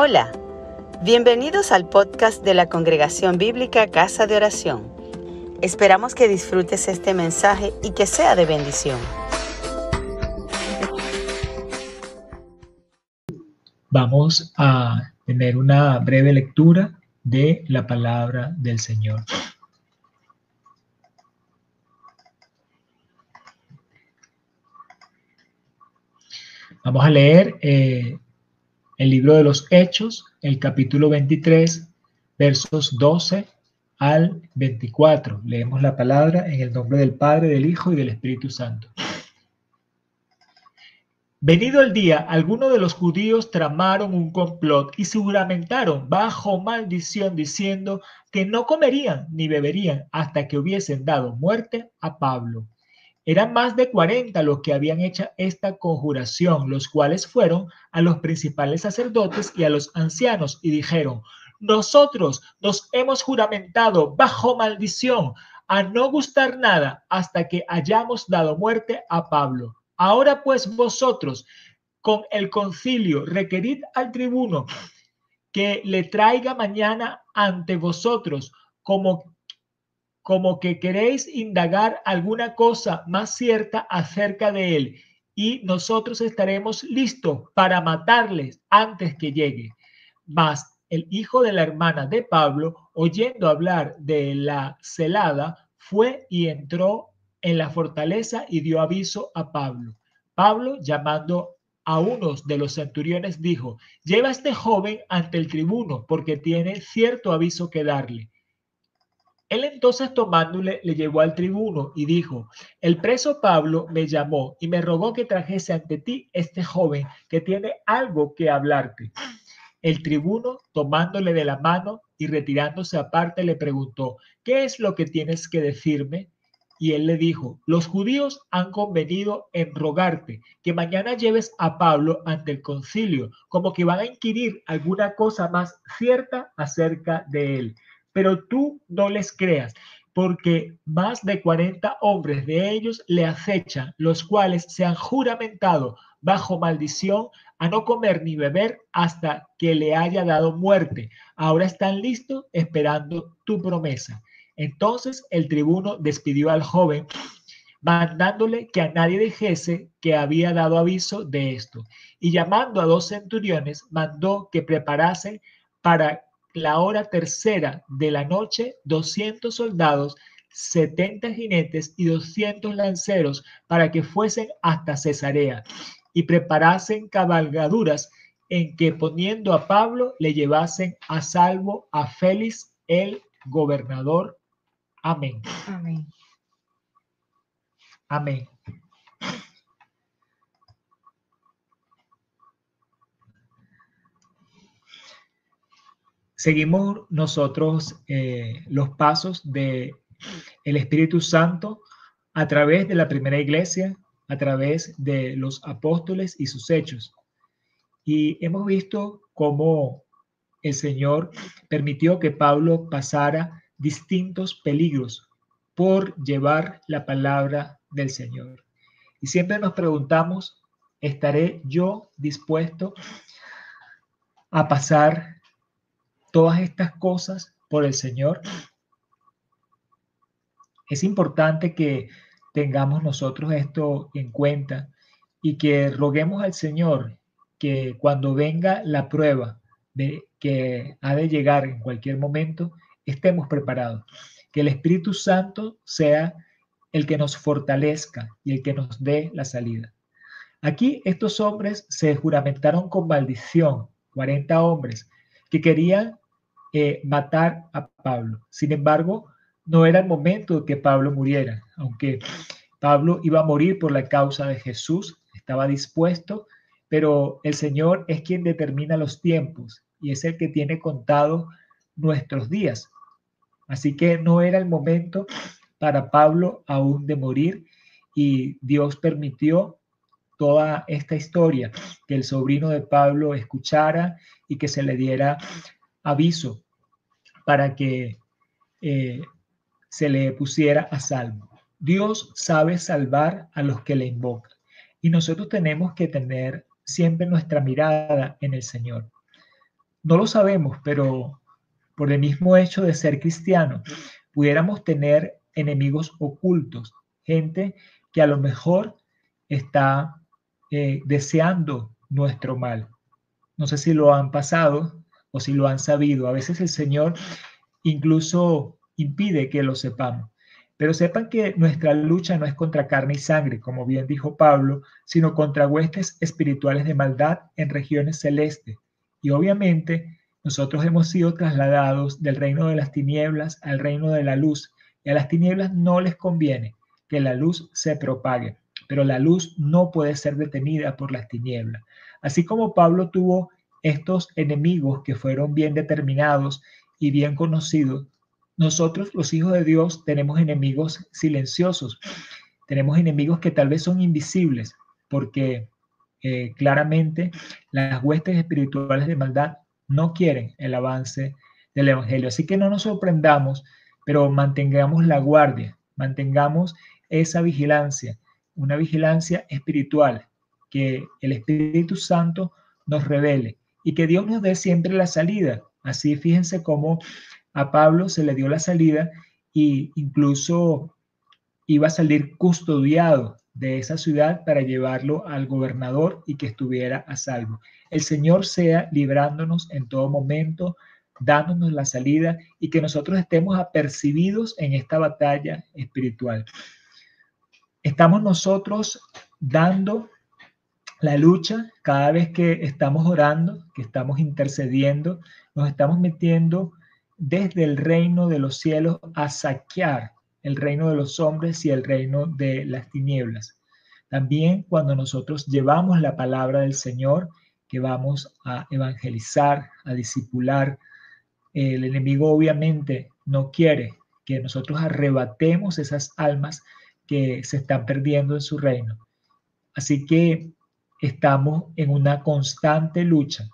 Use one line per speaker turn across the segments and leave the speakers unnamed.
Hola, bienvenidos al podcast de la Congregación Bíblica Casa de Oración. Esperamos que disfrutes este mensaje y que sea de bendición.
Vamos a tener una breve lectura de la palabra del Señor. Vamos a leer eh, el libro de los Hechos, el capítulo 23, versos 12 al 24. Leemos la palabra en el nombre del Padre, del Hijo y del Espíritu Santo. Venido el día, algunos de los judíos tramaron un complot y se juramentaron bajo maldición diciendo que no comerían ni beberían hasta que hubiesen dado muerte a Pablo. Eran más de 40 los que habían hecho esta conjuración, los cuales fueron a los principales sacerdotes y a los ancianos y dijeron, nosotros nos hemos juramentado bajo maldición a no gustar nada hasta que hayamos dado muerte a Pablo. Ahora pues vosotros con el concilio requerid al tribuno que le traiga mañana ante vosotros como como que queréis indagar alguna cosa más cierta acerca de él y nosotros estaremos listos para matarles antes que llegue. Mas el hijo de la hermana de Pablo, oyendo hablar de la celada, fue y entró en la fortaleza y dio aviso a Pablo. Pablo, llamando a unos de los centuriones, dijo, lleva a este joven ante el tribuno porque tiene cierto aviso que darle. Él entonces tomándole le llevó al tribuno y dijo, el preso Pablo me llamó y me rogó que trajese ante ti este joven que tiene algo que hablarte. El tribuno, tomándole de la mano y retirándose aparte, le preguntó, ¿qué es lo que tienes que decirme? Y él le dijo, los judíos han convenido en rogarte que mañana lleves a Pablo ante el concilio, como que van a inquirir alguna cosa más cierta acerca de él pero tú no les creas, porque más de 40 hombres de ellos le acechan, los cuales se han juramentado bajo maldición a no comer ni beber hasta que le haya dado muerte. Ahora están listos esperando tu promesa. Entonces el tribuno despidió al joven, mandándole que a nadie dijese que había dado aviso de esto. Y llamando a dos centuriones, mandó que preparasen para la hora tercera de la noche, 200 soldados, 70 jinetes y 200 lanceros para que fuesen hasta Cesarea y preparasen cabalgaduras en que poniendo a Pablo le llevasen a salvo a Félix el gobernador. Amén. Amén. Amén. Seguimos nosotros eh, los pasos de el Espíritu Santo a través de la primera iglesia, a través de los apóstoles y sus hechos. Y hemos visto cómo el Señor permitió que Pablo pasara distintos peligros por llevar la palabra del Señor. Y siempre nos preguntamos, ¿estaré yo dispuesto a pasar todas estas cosas por el Señor, es importante que tengamos nosotros esto en cuenta y que roguemos al Señor que cuando venga la prueba de que ha de llegar en cualquier momento, estemos preparados. Que el Espíritu Santo sea el que nos fortalezca y el que nos dé la salida. Aquí estos hombres se juramentaron con maldición, 40 hombres, que querían eh, matar a Pablo. Sin embargo, no era el momento de que Pablo muriera, aunque Pablo iba a morir por la causa de Jesús, estaba dispuesto, pero el Señor es quien determina los tiempos y es el que tiene contado nuestros días. Así que no era el momento para Pablo aún de morir y Dios permitió toda esta historia, que el sobrino de Pablo escuchara y que se le diera aviso para que eh, se le pusiera a salvo. Dios sabe salvar a los que le invocan y nosotros tenemos que tener siempre nuestra mirada en el Señor. no lo sabemos, pero por el mismo hecho de ser cristiano, pudiéramos tener enemigos ocultos, gente que a lo mejor está eh, deseando nuestro mal. No sé si lo han pasado o si lo han sabido. A veces el Señor incluso impide que lo sepamos. Pero sepan que nuestra lucha no es contra carne y sangre, como bien dijo Pablo, sino contra huestes espirituales de maldad en regiones celestes. Y obviamente nosotros hemos sido trasladados del reino de las tinieblas al reino de la luz. Y a las tinieblas no les conviene que la luz se propague, pero la luz no puede ser detenida por las tinieblas. Así como Pablo tuvo estos enemigos que fueron bien determinados y bien conocidos, nosotros los hijos de Dios tenemos enemigos silenciosos, tenemos enemigos que tal vez son invisibles, porque eh, claramente las huestes espirituales de maldad no quieren el avance del Evangelio. Así que no nos sorprendamos, pero mantengamos la guardia, mantengamos esa vigilancia, una vigilancia espiritual, que el Espíritu Santo nos revele y que Dios nos dé siempre la salida. Así fíjense cómo a Pablo se le dio la salida y incluso iba a salir custodiado de esa ciudad para llevarlo al gobernador y que estuviera a salvo. El Señor sea librándonos en todo momento, dándonos la salida y que nosotros estemos apercibidos en esta batalla espiritual. Estamos nosotros dando la lucha cada vez que estamos orando, que estamos intercediendo, nos estamos metiendo desde el reino de los cielos a saquear el reino de los hombres y el reino de las tinieblas. También cuando nosotros llevamos la palabra del Señor, que vamos a evangelizar, a discipular, el enemigo obviamente no quiere que nosotros arrebatemos esas almas que se están perdiendo en su reino. Así que estamos en una constante lucha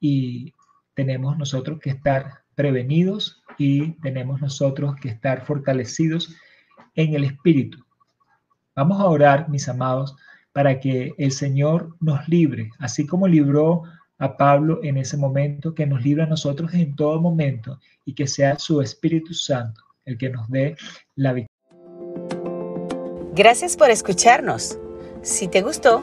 y tenemos nosotros que estar prevenidos y tenemos nosotros que estar fortalecidos en el Espíritu. Vamos a orar, mis amados, para que el Señor nos libre, así como libró a Pablo en ese momento, que nos libre a nosotros en todo momento y que sea su Espíritu Santo el que nos dé la victoria.
Gracias por escucharnos. Si te gustó,